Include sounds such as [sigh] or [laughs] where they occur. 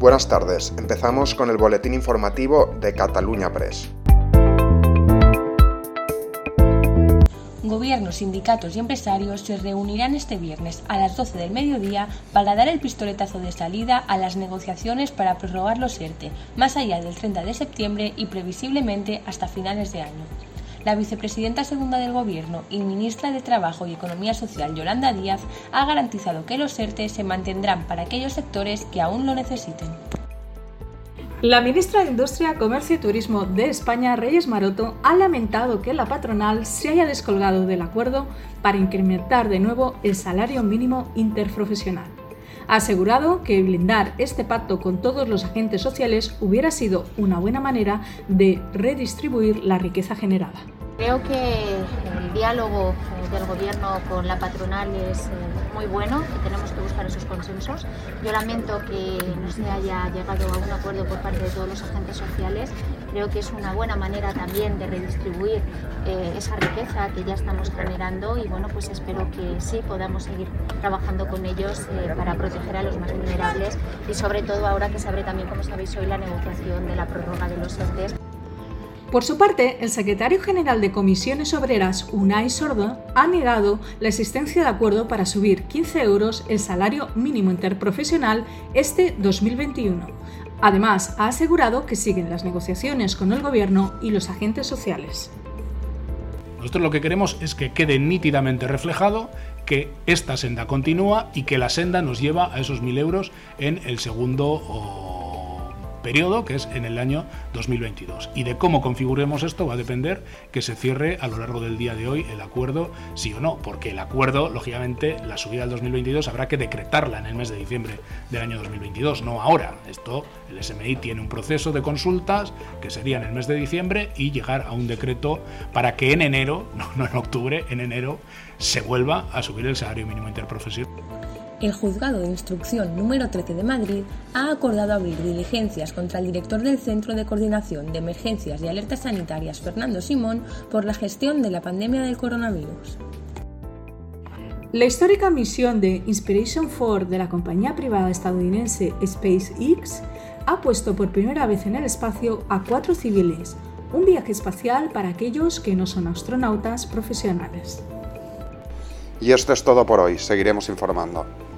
Buenas tardes, empezamos con el boletín informativo de Cataluña Press. Gobiernos, sindicatos y empresarios se reunirán este viernes a las 12 del mediodía para dar el pistoletazo de salida a las negociaciones para prorrogar los ERTE, más allá del 30 de septiembre y previsiblemente hasta finales de año. La vicepresidenta segunda del Gobierno y ministra de Trabajo y Economía Social, Yolanda Díaz, ha garantizado que los ERTE se mantendrán para aquellos sectores que aún lo necesiten. La ministra de Industria, Comercio y Turismo de España, Reyes Maroto, ha lamentado que la patronal se haya descolgado del acuerdo para incrementar de nuevo el salario mínimo interprofesional. Ha asegurado que blindar este pacto con todos los agentes sociales hubiera sido una buena manera de redistribuir la riqueza generada. Creo que el diálogo del gobierno con la patronal es eh, muy bueno, que tenemos que buscar esos consensos. Yo lamento que no se haya llegado a un acuerdo por parte de todos los agentes sociales. Creo que es una buena manera también de redistribuir eh, esa riqueza que ya estamos generando y bueno, pues espero que sí podamos seguir trabajando con ellos para proteger a los más vulnerables y sobre todo ahora que se abre también, como sabéis hoy, la negociación de la prórroga de los ERTES. Por su parte, el secretario general de Comisiones Obreras, Unai Sordo, ha negado la existencia de acuerdo para subir 15 euros el salario mínimo interprofesional este 2021. Además, ha asegurado que siguen las negociaciones con el Gobierno y los agentes sociales. Nosotros lo que queremos es que quede nítidamente reflejado que esta senda continúa y que la senda nos lleva a esos 1.000 euros en el segundo periodo, que es en el año 2022. Y de cómo configuremos esto va a depender que se cierre a lo largo del día de hoy el acuerdo, sí o no, porque el acuerdo, lógicamente, la subida del 2022 habrá que decretarla en el mes de diciembre del año 2022, no ahora. Esto, el SMI tiene un proceso de consultas que sería en el mes de diciembre y llegar a un decreto para que en enero, [laughs] no, no en octubre, en enero, se vuelva a subir el salario mínimo interprofesional el Juzgado de Instrucción número 13 de Madrid ha acordado abrir diligencias contra el director del Centro de Coordinación de Emergencias y Alertas Sanitarias, Fernando Simón, por la gestión de la pandemia del coronavirus. La histórica misión de Inspiration 4 de la compañía privada estadounidense SpaceX ha puesto por primera vez en el espacio a cuatro civiles, un viaje espacial para aquellos que no son astronautas profesionales. Y esto es todo por hoy, seguiremos informando.